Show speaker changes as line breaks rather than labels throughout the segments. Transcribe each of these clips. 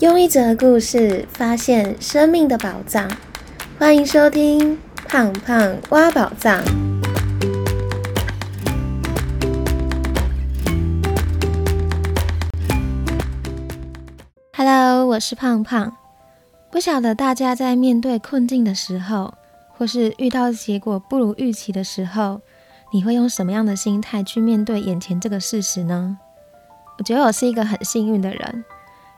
用一则故事发现生命的宝藏，欢迎收听《胖胖挖宝藏》。Hello，我是胖胖。不晓得大家在面对困境的时候，或是遇到结果不如预期的时候，你会用什么样的心态去面对眼前这个事实呢？我觉得我是一个很幸运的人。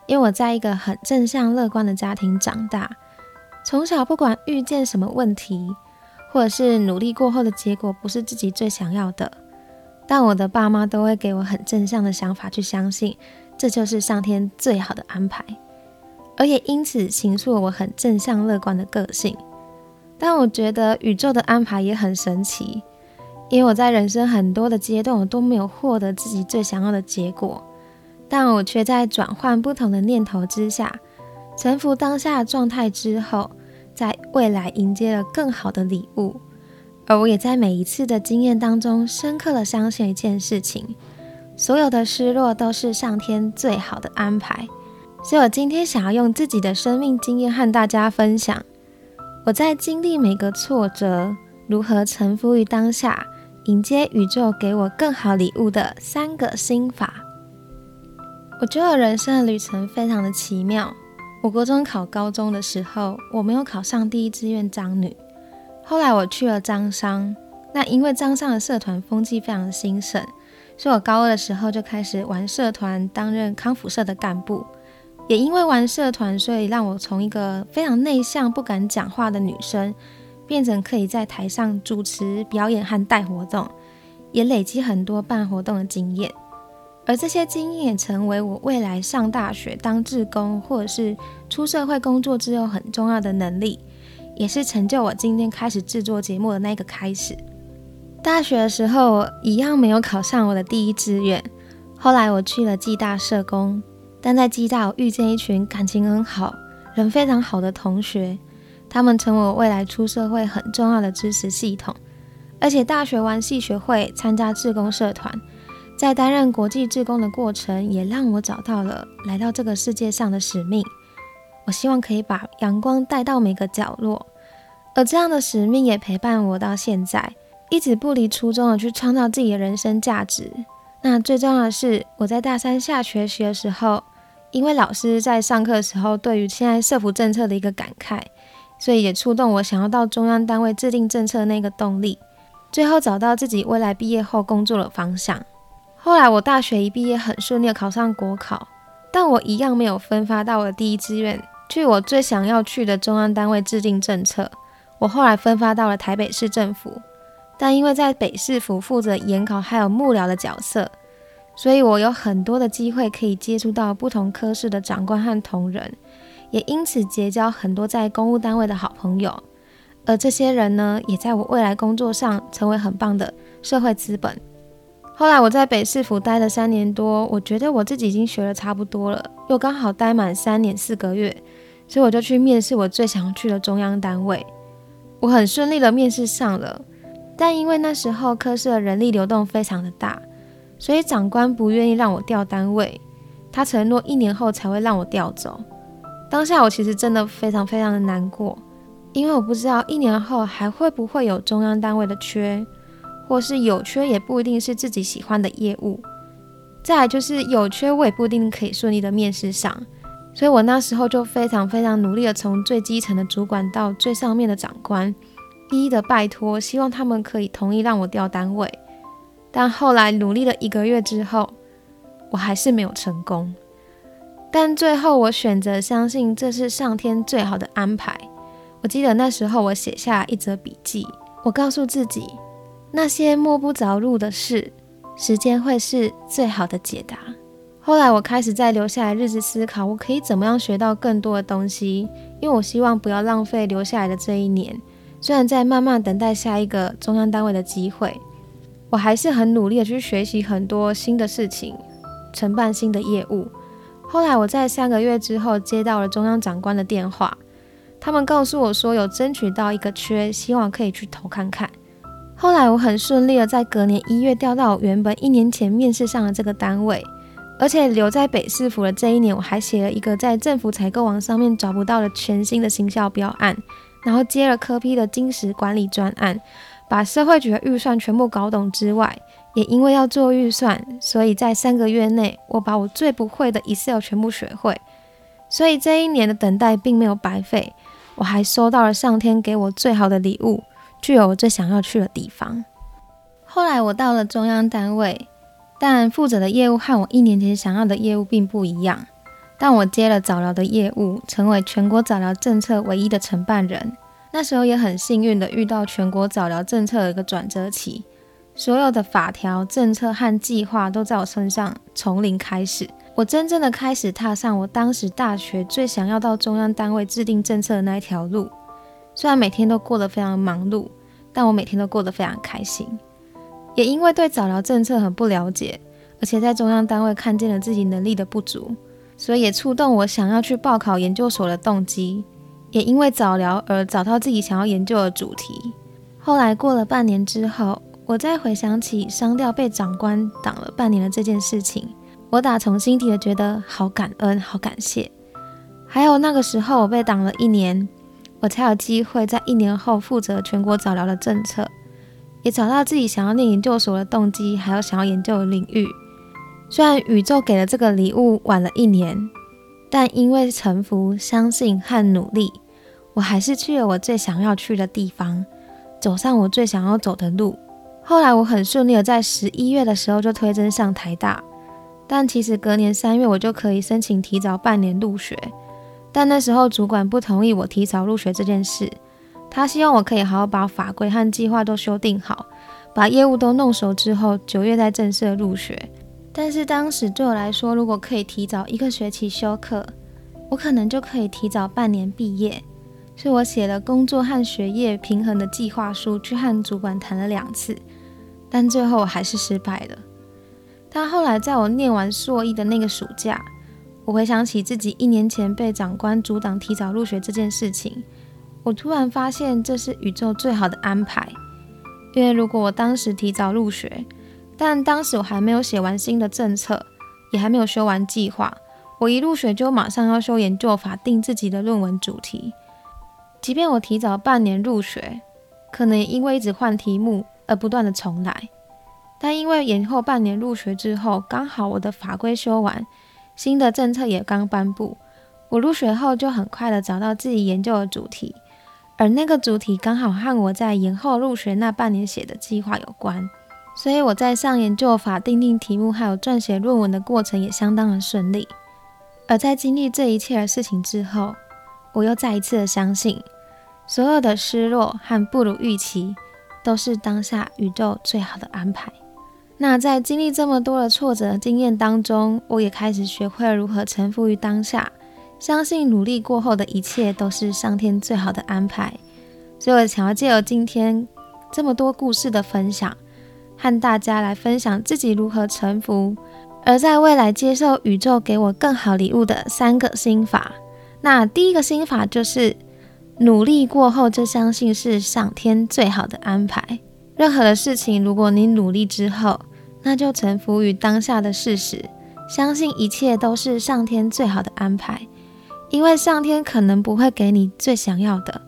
因为我在一个很正向乐观的家庭长大，从小不管遇见什么问题，或者是努力过后的结果不是自己最想要的，但我的爸妈都会给我很正向的想法，去相信这就是上天最好的安排，而也因此形塑了我很正向乐观的个性。但我觉得宇宙的安排也很神奇，因为我在人生很多的阶段，我都没有获得自己最想要的结果。但我却在转换不同的念头之下，臣服当下状态之后，在未来迎接了更好的礼物。而我也在每一次的经验当中，深刻的相信一件事情：所有的失落都是上天最好的安排。所以我今天想要用自己的生命经验和大家分享，我在经历每个挫折，如何臣服于当下，迎接宇宙给我更好礼物的三个心法。我觉得人生的旅程非常的奇妙。我国中考高中的时候，我没有考上第一志愿张女。后来我去了张商，那因为张商的社团风气非常的兴盛，所以我高二的时候就开始玩社团，担任康复社的干部。也因为玩社团，所以让我从一个非常内向、不敢讲话的女生，变成可以在台上主持表演和带活动，也累积很多办活动的经验。而这些经验也成为我未来上大学当志工，或者是出社会工作之后很重要的能力，也是成就我今天开始制作节目的那个开始。大学的时候，一样没有考上我的第一志愿。后来我去了暨大社工，但在暨大我遇见一群感情很好、人非常好的同学，他们成为我未来出社会很重要的支持系统。而且大学完系学会，参加志工社团。在担任国际志工的过程，也让我找到了来到这个世界上的使命。我希望可以把阳光带到每个角落，而这样的使命也陪伴我到现在，一直不离初衷的去创造自己的人生价值。那最重要的是，我在大三下学习的时候，因为老师在上课的时候对于现在社福政策的一个感慨，所以也触动我想要到中央单位制定政策那个动力，最后找到自己未来毕业后工作的方向。后来我大学一毕业，很顺利的考上国考，但我一样没有分发到我的第一志愿，去我最想要去的中央单位制定政策。我后来分发到了台北市政府，但因为在北市府负责研考还有幕僚的角色，所以我有很多的机会可以接触到不同科室的长官和同仁，也因此结交很多在公务单位的好朋友。而这些人呢，也在我未来工作上成为很棒的社会资本。后来我在北市府待了三年多，我觉得我自己已经学的差不多了，又刚好待满三年四个月，所以我就去面试我最想去的中央单位。我很顺利的面试上了，但因为那时候科室的人力流动非常的大，所以长官不愿意让我调单位，他承诺一年后才会让我调走。当下我其实真的非常非常的难过，因为我不知道一年后还会不会有中央单位的缺。或是有缺也不一定是自己喜欢的业务，再来就是有缺我也不一定可以顺利的面试上，所以我那时候就非常非常努力的从最基层的主管到最上面的长官，一一的拜托，希望他们可以同意让我调单位。但后来努力了一个月之后，我还是没有成功。但最后我选择相信这是上天最好的安排。我记得那时候我写下一则笔记，我告诉自己。那些摸不着路的事，时间会是最好的解答。后来我开始在留下来日子思考，我可以怎么样学到更多的东西，因为我希望不要浪费留下来的这一年。虽然在慢慢等待下一个中央单位的机会，我还是很努力的去学习很多新的事情，承办新的业务。后来我在三个月之后接到了中央长官的电话，他们告诉我说有争取到一个缺，希望可以去投看看。后来我很顺利的在隔年一月调到原本一年前面试上的这个单位，而且留在北市府的这一年，我还写了一个在政府采购网上面找不到的全新的行销标案，然后接了科批的金石管理专案，把社会局的预算全部搞懂之外，也因为要做预算，所以在三个月内，我把我最不会的 Excel 全部学会。所以这一年的等待并没有白费，我还收到了上天给我最好的礼物，去有我最想要去的地方。后来我到了中央单位，但负责的业务和我一年前想要的业务并不一样。但我接了早疗的业务，成为全国早疗政策唯一的承办人。那时候也很幸运的遇到全国早疗政策的一个转折期，所有的法条、政策和计划都在我身上从零开始。我真正的开始踏上我当时大学最想要到中央单位制定政策的那一条路。虽然每天都过得非常忙碌，但我每天都过得非常开心。也因为对早疗政策很不了解，而且在中央单位看见了自己能力的不足，所以也触动我想要去报考研究所的动机。也因为早疗而找到自己想要研究的主题。后来过了半年之后，我再回想起商调被长官挡了半年的这件事情。我打从心底的觉得好感恩，好感谢。还有那个时候我被挡了一年，我才有机会在一年后负责全国早疗的政策，也找到自己想要念研究所的动机，还有想要研究的领域。虽然宇宙给了这个礼物晚了一年，但因为臣服、相信和努力，我还是去了我最想要去的地方，走上我最想要走的路。后来我很顺利的在十一月的时候就推甄上台大。但其实隔年三月我就可以申请提早半年入学，但那时候主管不同意我提早入学这件事，他希望我可以好好把法规和计划都修订好，把业务都弄熟之后，九月再正式入学。但是当时对我来说，如果可以提早一个学期休课，我可能就可以提早半年毕业，所以我写了工作和学业平衡的计划书，去和主管谈了两次，但最后还是失败了。但后来，在我念完硕一的那个暑假，我回想起自己一年前被长官阻挡提早入学这件事情，我突然发现这是宇宙最好的安排。因为如果我当时提早入学，但当时我还没有写完新的政策，也还没有修完计划，我一入学就马上要修研究法，定自己的论文主题。即便我提早半年入学，可能也因为一直换题目而不断的重来。但因为延后半年入学之后，刚好我的法规修完，新的政策也刚颁布，我入学后就很快的找到自己研究的主题，而那个主题刚好和我在延后入学那半年写的计划有关，所以我在上研究法、定定题目还有撰写论文的过程也相当的顺利。而在经历这一切的事情之后，我又再一次的相信，所有的失落和不如预期，都是当下宇宙最好的安排。那在经历这么多的挫折经验当中，我也开始学会了如何臣服于当下，相信努力过后的一切都是上天最好的安排。所以我想要借由今天这么多故事的分享，和大家来分享自己如何臣服，而在未来接受宇宙给我更好礼物的三个心法。那第一个心法就是努力过后就相信是上天最好的安排。任何的事情，如果你努力之后，那就臣服于当下的事实，相信一切都是上天最好的安排。因为上天可能不会给你最想要的，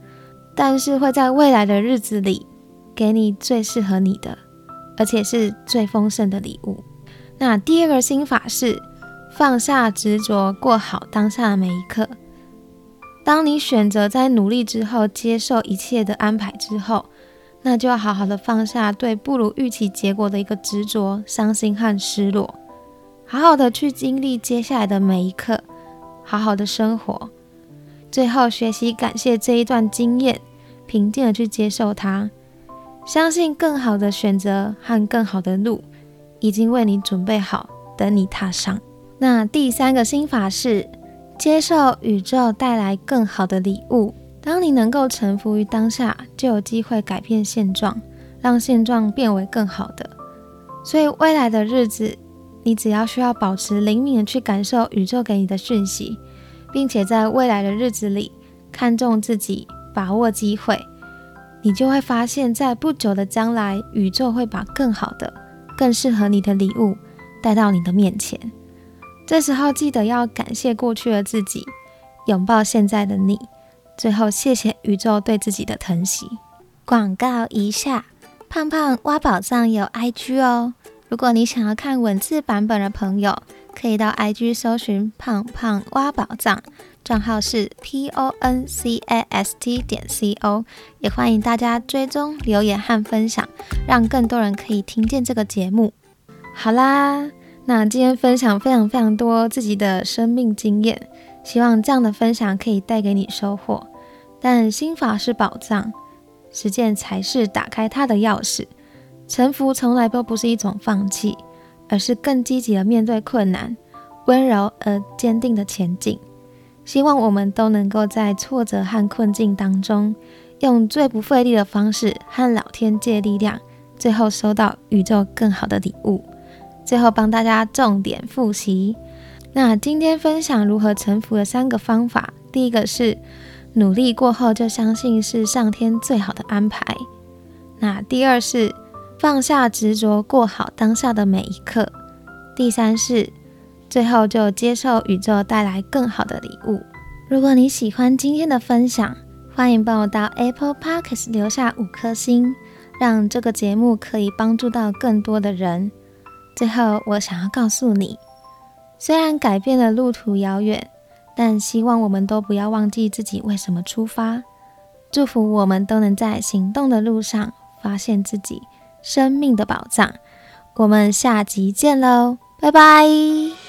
但是会在未来的日子里给你最适合你的，而且是最丰盛的礼物。那第二个心法是放下执着，过好当下的每一刻。当你选择在努力之后接受一切的安排之后。那就要好好的放下对不如预期结果的一个执着、伤心和失落，好好的去经历接下来的每一刻，好好的生活，最后学习感谢这一段经验，平静的去接受它，相信更好的选择和更好的路已经为你准备好，等你踏上。那第三个心法是接受宇宙带来更好的礼物。当你能够臣服于当下，就有机会改变现状，让现状变为更好的。所以未来的日子，你只要需要保持灵敏的去感受宇宙给你的讯息，并且在未来的日子里看重自己，把握机会，你就会发现，在不久的将来，宇宙会把更好的、更适合你的礼物带到你的面前。这时候记得要感谢过去的自己，拥抱现在的你。最后，谢谢宇宙对自己的疼惜。广告一下，胖胖挖宝藏有 IG 哦。如果你想要看文字版本的朋友，可以到 IG 搜寻“胖胖挖宝藏”，账号是 P O N C A S T 点 C O。也欢迎大家追踪、留言和分享，让更多人可以听见这个节目。好啦，那今天分享非常非常多自己的生命经验。希望这样的分享可以带给你收获，但心法是宝藏，实践才是打开它的钥匙。臣服从来都不是一种放弃，而是更积极的面对困难，温柔而坚定的前进。希望我们都能够在挫折和困境当中，用最不费力的方式和老天借力量，最后收到宇宙更好的礼物。最后帮大家重点复习。那今天分享如何臣服的三个方法，第一个是努力过后就相信是上天最好的安排。那第二是放下执着，过好当下的每一刻。第三是最后就接受宇宙带来更好的礼物。如果你喜欢今天的分享，欢迎帮我到 Apple Podcast 留下五颗星，让这个节目可以帮助到更多的人。最后，我想要告诉你。虽然改变的路途遥远，但希望我们都不要忘记自己为什么出发。祝福我们都能在行动的路上发现自己生命的宝藏。我们下集见喽，拜拜。